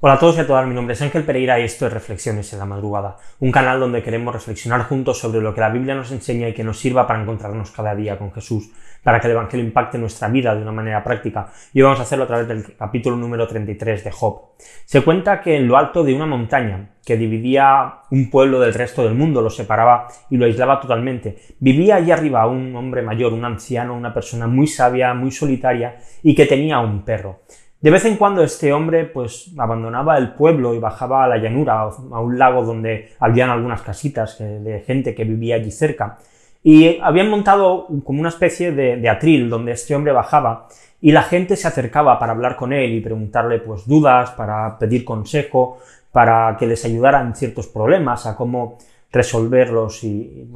Hola a todos y a todas, mi nombre es Ángel Pereira y esto es Reflexiones en la Madrugada, un canal donde queremos reflexionar juntos sobre lo que la Biblia nos enseña y que nos sirva para encontrarnos cada día con Jesús, para que el Evangelio impacte nuestra vida de una manera práctica. Y vamos a hacerlo a través del capítulo número 33 de Job. Se cuenta que en lo alto de una montaña que dividía un pueblo del resto del mundo, lo separaba y lo aislaba totalmente, vivía allí arriba un hombre mayor, un anciano, una persona muy sabia, muy solitaria y que tenía un perro. De vez en cuando este hombre pues abandonaba el pueblo y bajaba a la llanura, a un lago donde habían algunas casitas de gente que vivía allí cerca. Y habían montado como una especie de, atril donde este hombre bajaba y la gente se acercaba para hablar con él y preguntarle pues dudas, para pedir consejo, para que les ayudara en ciertos problemas, a cómo resolverlos y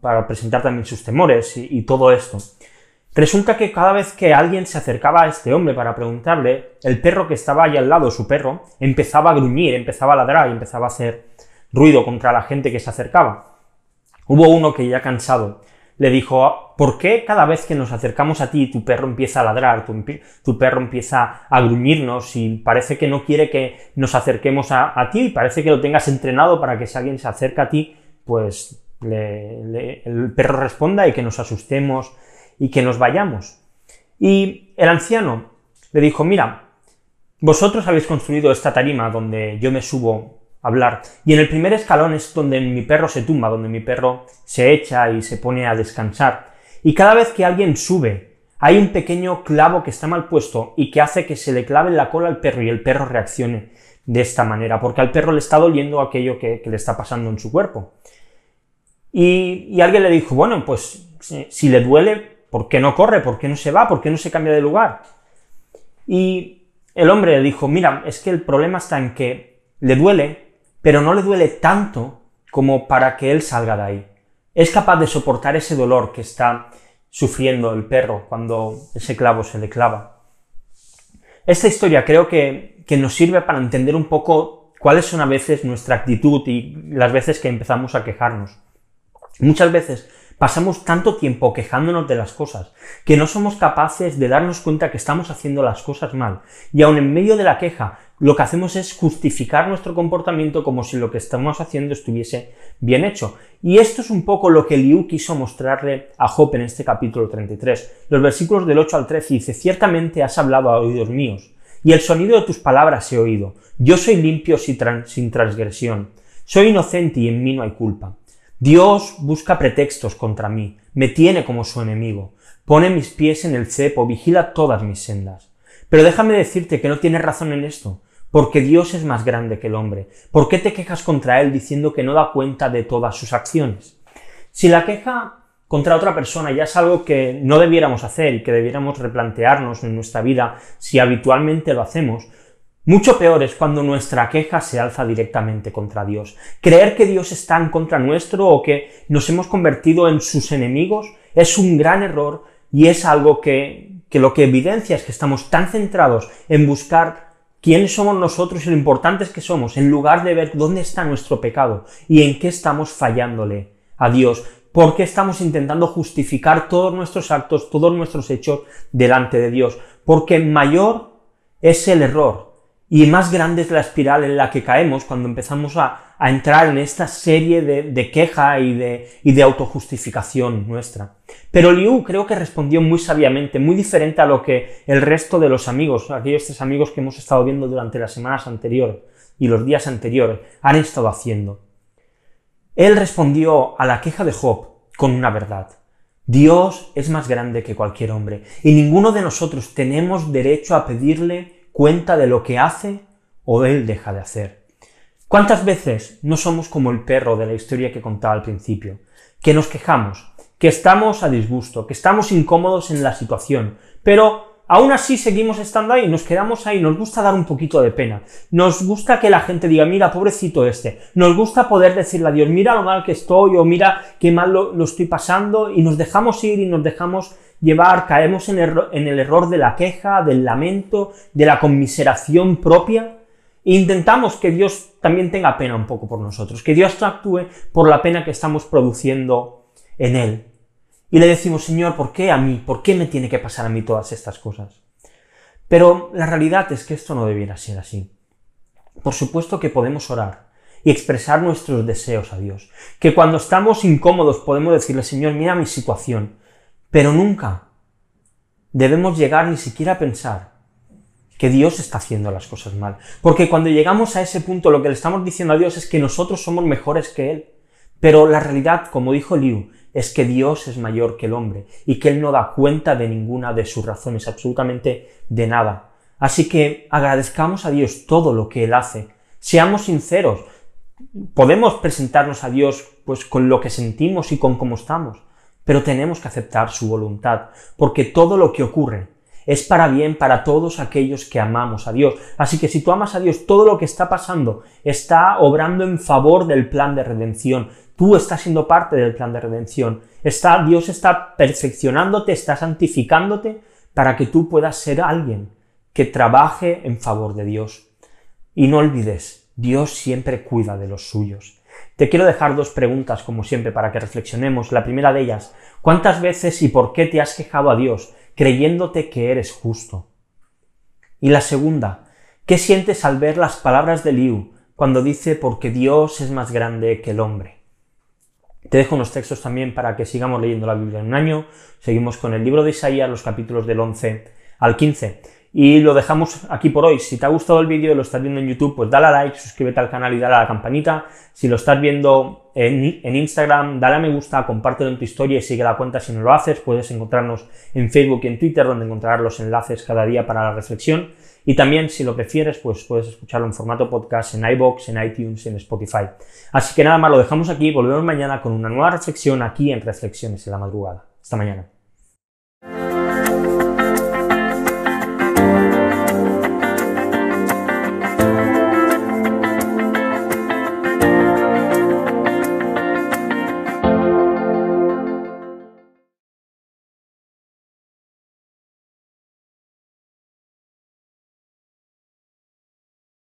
para presentar también sus temores y todo esto. Resulta que cada vez que alguien se acercaba a este hombre para preguntarle, el perro que estaba ahí al lado, su perro, empezaba a gruñir, empezaba a ladrar y empezaba a hacer ruido contra la gente que se acercaba. Hubo uno que ya cansado le dijo, ¿por qué cada vez que nos acercamos a ti tu perro empieza a ladrar, tu, perro empieza a gruñirnos y parece que no quiere que nos acerquemos a, ti y parece que lo tengas entrenado para que si alguien se acerca a ti, pues el perro responda y que nos asustemos y que nos vayamos. Y el anciano le dijo, mira, vosotros habéis construido esta tarima donde yo me subo a hablar, y en el primer escalón es donde mi perro se tumba, donde mi perro se echa y se pone a descansar. Y cada vez que alguien sube, hay un pequeño clavo que está mal puesto y que hace que se le clave la cola al perro y el perro reaccione de esta manera, porque al perro le está doliendo aquello que, le está pasando en su cuerpo. Y, y, alguien le dijo, bueno, pues si le duele, ¿Por qué no corre? ¿Por qué no se va? ¿Por qué no se cambia de lugar? Y el hombre le dijo, mira, es que el problema está en que le duele, pero no le duele tanto como para que él salga de ahí. Es capaz de soportar ese dolor que está sufriendo el perro cuando ese clavo se le clava. Esta historia creo que, que nos sirve para entender un poco cuáles son a veces nuestra actitud y las veces que empezamos a quejarnos. Muchas veces Pasamos tanto tiempo quejándonos de las cosas que no somos capaces de darnos cuenta que estamos haciendo las cosas mal. Y aun en medio de la queja, lo que hacemos es justificar nuestro comportamiento como si lo que estamos haciendo estuviese bien hecho. Y esto es un poco lo que Liu quiso mostrarle a Job en este capítulo 33. Los versículos del 8 al 13 dice, ciertamente has hablado a oídos míos, y el sonido de tus palabras he oído. Yo soy limpio sin transgresión. Soy inocente y en mí no hay culpa. Dios busca pretextos contra mí, me tiene como su enemigo, pone mis pies en el cepo, vigila todas mis sendas. Pero déjame decirte que no tienes razón en esto, porque Dios es más grande que el hombre. ¿Por qué te quejas contra Él diciendo que no da cuenta de todas sus acciones? Si la queja contra otra persona ya es algo que no debiéramos hacer y que debiéramos replantearnos en nuestra vida si habitualmente lo hacemos, mucho peor es cuando nuestra queja se alza directamente contra Dios. Creer que Dios está en contra nuestro o que nos hemos convertido en sus enemigos es un gran error y es algo que, lo que evidencia es que estamos tan centrados en buscar quiénes somos nosotros y lo importantes que somos, en lugar de ver dónde está nuestro pecado y en qué estamos fallándole a Dios, por qué estamos intentando justificar todos nuestros actos, todos nuestros hechos delante de Dios, porque mayor es el error y más grande es la espiral en la que caemos cuando empezamos a, entrar en esta serie de, queja y de, y de autojustificación nuestra. Pero Liu creo que respondió muy sabiamente, muy diferente a lo que el resto de los amigos, aquellos tres amigos que hemos estado viendo durante las semanas anteriores y los días anteriores, han estado haciendo. Él respondió a la queja de Job con una verdad. Dios es más grande que cualquier hombre y ninguno de nosotros tenemos derecho a pedirle cuenta de lo que hace o él deja de hacer. ¿Cuántas veces no somos como el perro de la historia que contaba al principio? Que nos quejamos, que estamos a disgusto, que estamos incómodos en la situación, pero aún así seguimos estando ahí, nos quedamos ahí, nos gusta dar un poquito de pena, nos gusta que la gente diga, mira, pobrecito este, nos gusta poder decirle a Dios, mira lo mal que estoy o mira qué mal lo, estoy pasando y nos dejamos ir y nos dejamos llevar, caemos en, el error de la queja, del lamento, de la conmiseración propia, e intentamos que Dios también tenga pena un poco por nosotros, que Dios actúe por la pena que estamos produciendo en Él. Y le decimos, Señor, ¿por qué a mí? ¿Por qué me tiene que pasar a mí todas estas cosas? Pero la realidad es que esto no debiera ser así. por supuesto que podemos orar y expresar nuestros deseos a Dios. Que cuando estamos incómodos podemos decirle, Señor, mira mi situación. Pero nunca debemos llegar ni siquiera a pensar que Dios está haciendo las cosas mal. Porque cuando llegamos a ese punto lo que le estamos diciendo a Dios es que nosotros somos mejores que Él. Pero la realidad, como dijo Liu, es que Dios es mayor que el hombre y que Él no da cuenta de ninguna de sus razones, absolutamente de nada. Así que agradezcamos a Dios todo lo que Él hace. Seamos sinceros. Podemos presentarnos a Dios pues con lo que sentimos y con cómo estamos, pero tenemos que aceptar su voluntad, porque todo lo que ocurre es para bien para todos aquellos que amamos a Dios. Así que si tú amas a Dios, todo lo que está pasando está obrando en favor del plan de redención. Tú estás siendo parte del plan de redención. Está, Dios está perfeccionándote, está santificándote para que tú puedas ser alguien que trabaje en favor de Dios. Y no olvides, Dios siempre cuida de los suyos. Te quiero dejar dos preguntas, como siempre, para que reflexionemos. La primera de ellas, ¿cuántas veces y por qué te has quejado a Dios creyéndote que eres justo? Y la segunda, ¿qué sientes al ver las palabras de Liu cuando dice porque Dios es más grande que el hombre? Te dejo unos textos también para que sigamos leyendo la Biblia en un año. Seguimos con el libro de Isaías, los capítulos del 11 al 15. Y lo dejamos aquí por hoy. Si te ha gustado el vídeo y lo estás viendo en YouTube, pues dale a like, suscríbete al canal y dale a la campanita. Si lo estás viendo en, Instagram, dale a me gusta, compártelo en tu historia y sigue la cuenta si no lo haces. Puedes encontrarnos en Facebook y en Twitter, donde encontrarás los enlaces cada día para la reflexión. Y también, si lo prefieres, pues puedes escucharlo en formato podcast en iBox, en iTunes, en Spotify. Así que nada más, lo dejamos aquí. Volvemos mañana con una nueva reflexión aquí en Reflexiones en la Madrugada. Hasta mañana.